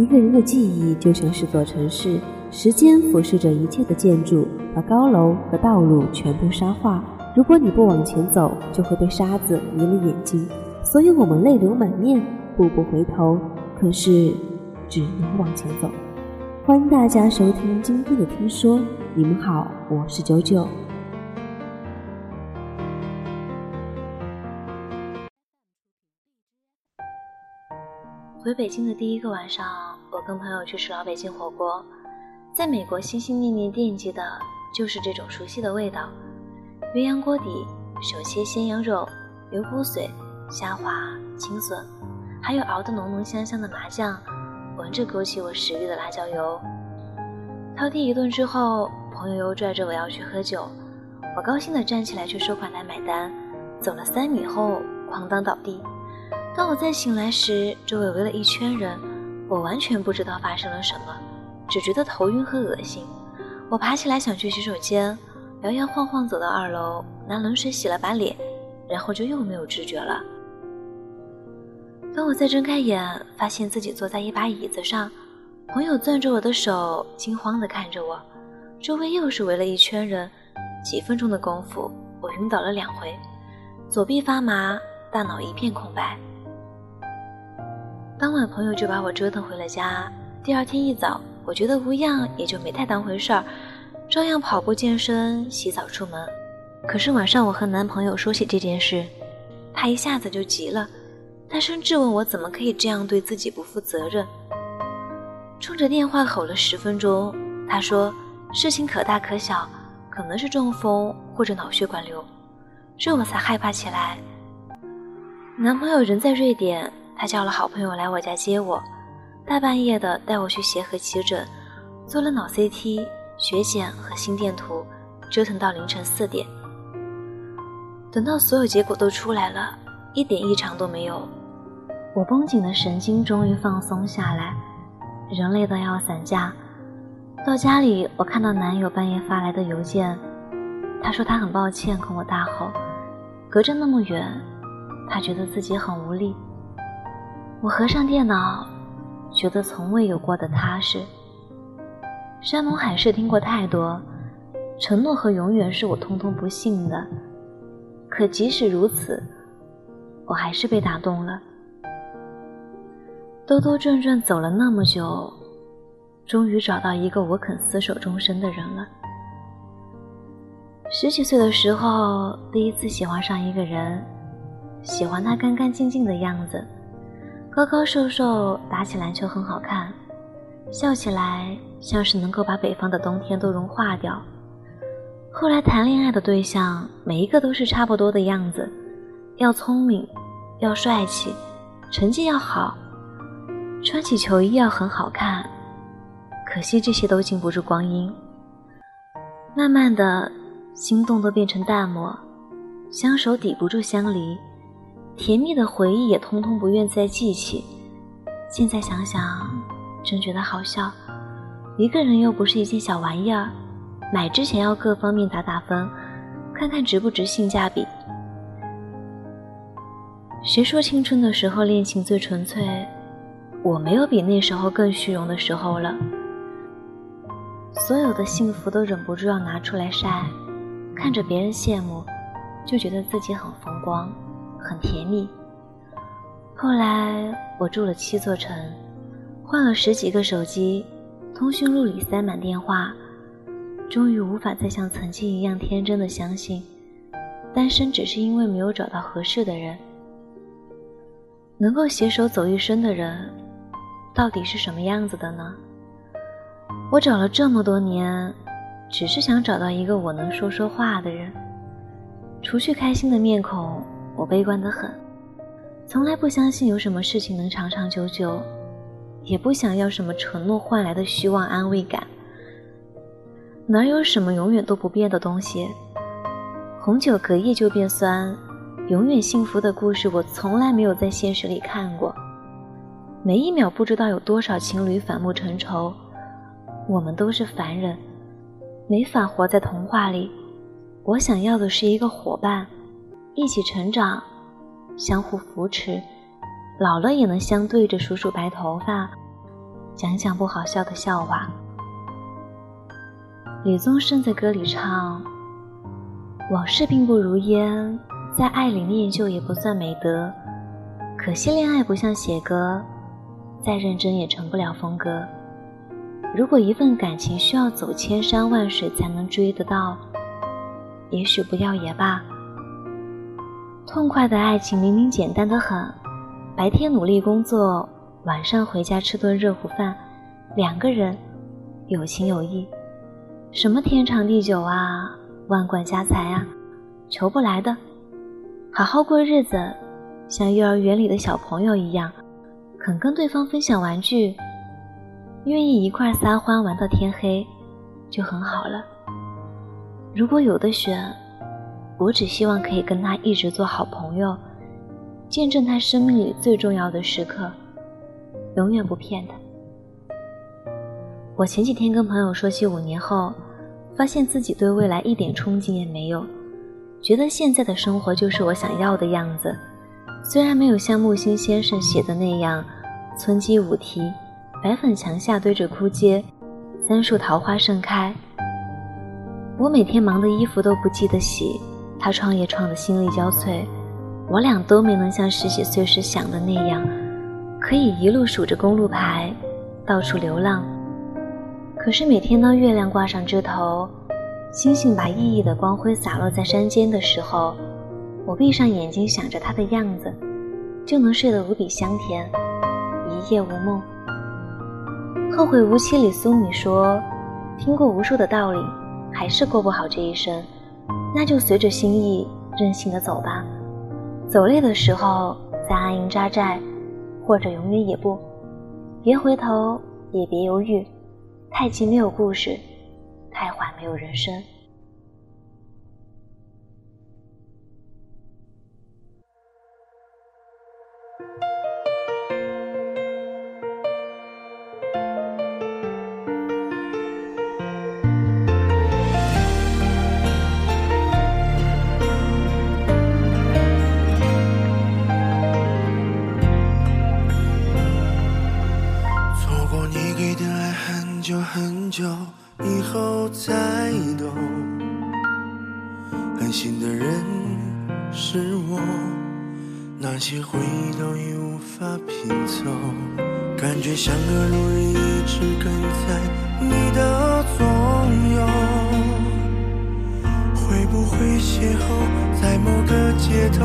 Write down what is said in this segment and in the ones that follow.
一个人的记忆就像是座城市，时间俯视着一切的建筑，把高楼和道路全部沙化。如果你不往前走，就会被沙子迷了眼睛。所以我们泪流满面，步步回头，可是只能往前走。欢迎大家收听今天的听说，你们好，我是九九。回北京的第一个晚上，我跟朋友去吃老北京火锅，在美国心心念念惦记的就是这种熟悉的味道。鸳鸯锅底，手切鲜羊肉，牛骨髓，虾滑青笋，还有熬得浓浓香香的麻酱，闻着勾起我食欲的辣椒油。饕餮一顿之后，朋友又拽着我要去喝酒，我高兴地站起来去收款台买单，走了三米后哐当倒地。当我再醒来时，周围围了一圈人，我完全不知道发生了什么，只觉得头晕和恶心。我爬起来想去洗手间。摇摇晃晃走到二楼，拿冷水洗了把脸，然后就又没有知觉了。当我再睁开眼，发现自己坐在一把椅子上，朋友攥着我的手，惊慌地看着我，周围又是围了一圈人。几分钟的功夫，我晕倒了两回，左臂发麻，大脑一片空白。当晚，朋友就把我折腾回了家。第二天一早，我觉得无恙，也就没太当回事儿。照样跑步、健身、洗澡、出门。可是晚上我和男朋友说起这件事，他一下子就急了，大声质问我怎么可以这样对自己不负责任。冲着电话吼了十分钟，他说事情可大可小，可能是中风或者脑血管瘤，这我才害怕起来。男朋友人在瑞典，他叫了好朋友来我家接我，大半夜的带我去协和急诊，做了脑 CT。血检和心电图，折腾到凌晨四点。等到所有结果都出来了，一点异常都没有，我绷紧的神经终于放松下来，人累得要散架。到家里，我看到男友半夜发来的邮件，他说他很抱歉跟我大吼，隔着那么远，他觉得自己很无力。我合上电脑，觉得从未有过的踏实。山盟海誓听过太多，承诺和永远是我通通不信的。可即使如此，我还是被打动了。兜兜转转走了那么久，终于找到一个我肯厮守终身的人了。十几岁的时候，第一次喜欢上一个人，喜欢他干干净净的样子，高高瘦瘦，打起篮球很好看。笑起来像是能够把北方的冬天都融化掉。后来谈恋爱的对象每一个都是差不多的样子，要聪明，要帅气，成绩要好，穿起球衣要很好看。可惜这些都经不住光阴。慢慢的，心动都变成淡漠，相守抵不住相离，甜蜜的回忆也通通不愿再记起。现在想想。真觉得好笑，一个人又不是一件小玩意儿，买之前要各方面打打分，看看值不值性价比。谁说青春的时候恋情最纯粹？我没有比那时候更虚荣的时候了。所有的幸福都忍不住要拿出来晒，看着别人羡慕，就觉得自己很风光，很甜蜜。后来我住了七座城。换了十几个手机，通讯录里塞满电话，终于无法再像曾经一样天真的相信，单身只是因为没有找到合适的人。能够携手走一生的人，到底是什么样子的呢？我找了这么多年，只是想找到一个我能说说话的人。除去开心的面孔，我悲观的很，从来不相信有什么事情能长长久久。也不想要什么承诺换来的虚妄安慰感，哪有什么永远都不变的东西？红酒隔夜就变酸，永远幸福的故事我从来没有在现实里看过。每一秒不知道有多少情侣反目成仇，我们都是凡人，没法活在童话里。我想要的是一个伙伴，一起成长，相互扶持。老了也能相对着数数白头发，讲讲不好笑的笑话。李宗盛在歌里唱：“往事并不如烟，在爱里念旧也不算美德。可惜恋爱不像写歌，再认真也成不了风格。如果一份感情需要走千山万水才能追得到，也许不要也罢。痛快的爱情明明简单的很，白天努力工作，晚上回家吃顿热乎饭，两个人有情有义。”什么天长地久啊，万贯家财啊，求不来的。好好过日子，像幼儿园里的小朋友一样，肯跟对方分享玩具，愿意一块撒欢玩到天黑，就很好了。如果有的选，我只希望可以跟他一直做好朋友，见证他生命里最重要的时刻，永远不骗他。我前几天跟朋友说起五年后，发现自己对未来一点憧憬也没有，觉得现在的生活就是我想要的样子。虽然没有像木心先生写的那样，村鸡舞啼，白粉墙下堆着枯阶，三树桃花盛开。我每天忙的衣服都不记得洗，他创业创的心力交瘁，我俩都没能像十几岁时想的那样，可以一路数着公路牌，到处流浪。可是每天当月亮挂上枝头，星星把熠熠的光辉洒落在山间的时候，我闭上眼睛想着他的样子，就能睡得无比香甜，一夜无梦。后会无期里苏米说：“听过无数的道理，还是过不好这一生，那就随着心意任性的走吧。走累的时候再安营扎寨，或者永远也不，别回头，也别犹豫。”太急没有故事，太缓没有人生。很久以后才懂，狠心的人是我，那些回忆都已无法拼凑，感觉像个路人一直跟在你的左右，会不会邂逅在某个街头，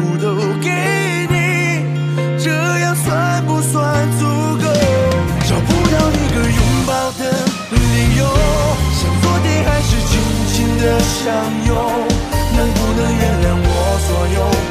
部都给你？这样算不算足够？找不到一个拥抱的理由，像昨天还是紧紧的相拥，能不能原谅我所有？